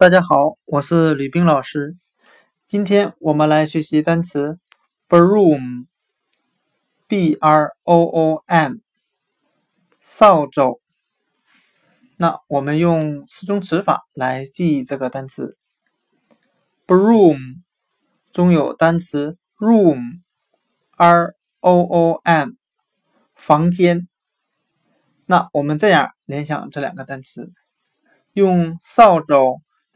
大家好，我是吕冰老师。今天我们来学习单词 broom，b r o o m，扫帚。那我们用词中词法来记忆这个单词 broom，中有单词 room，r o o m，房间。那我们这样联想这两个单词，用扫帚。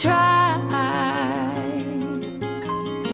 try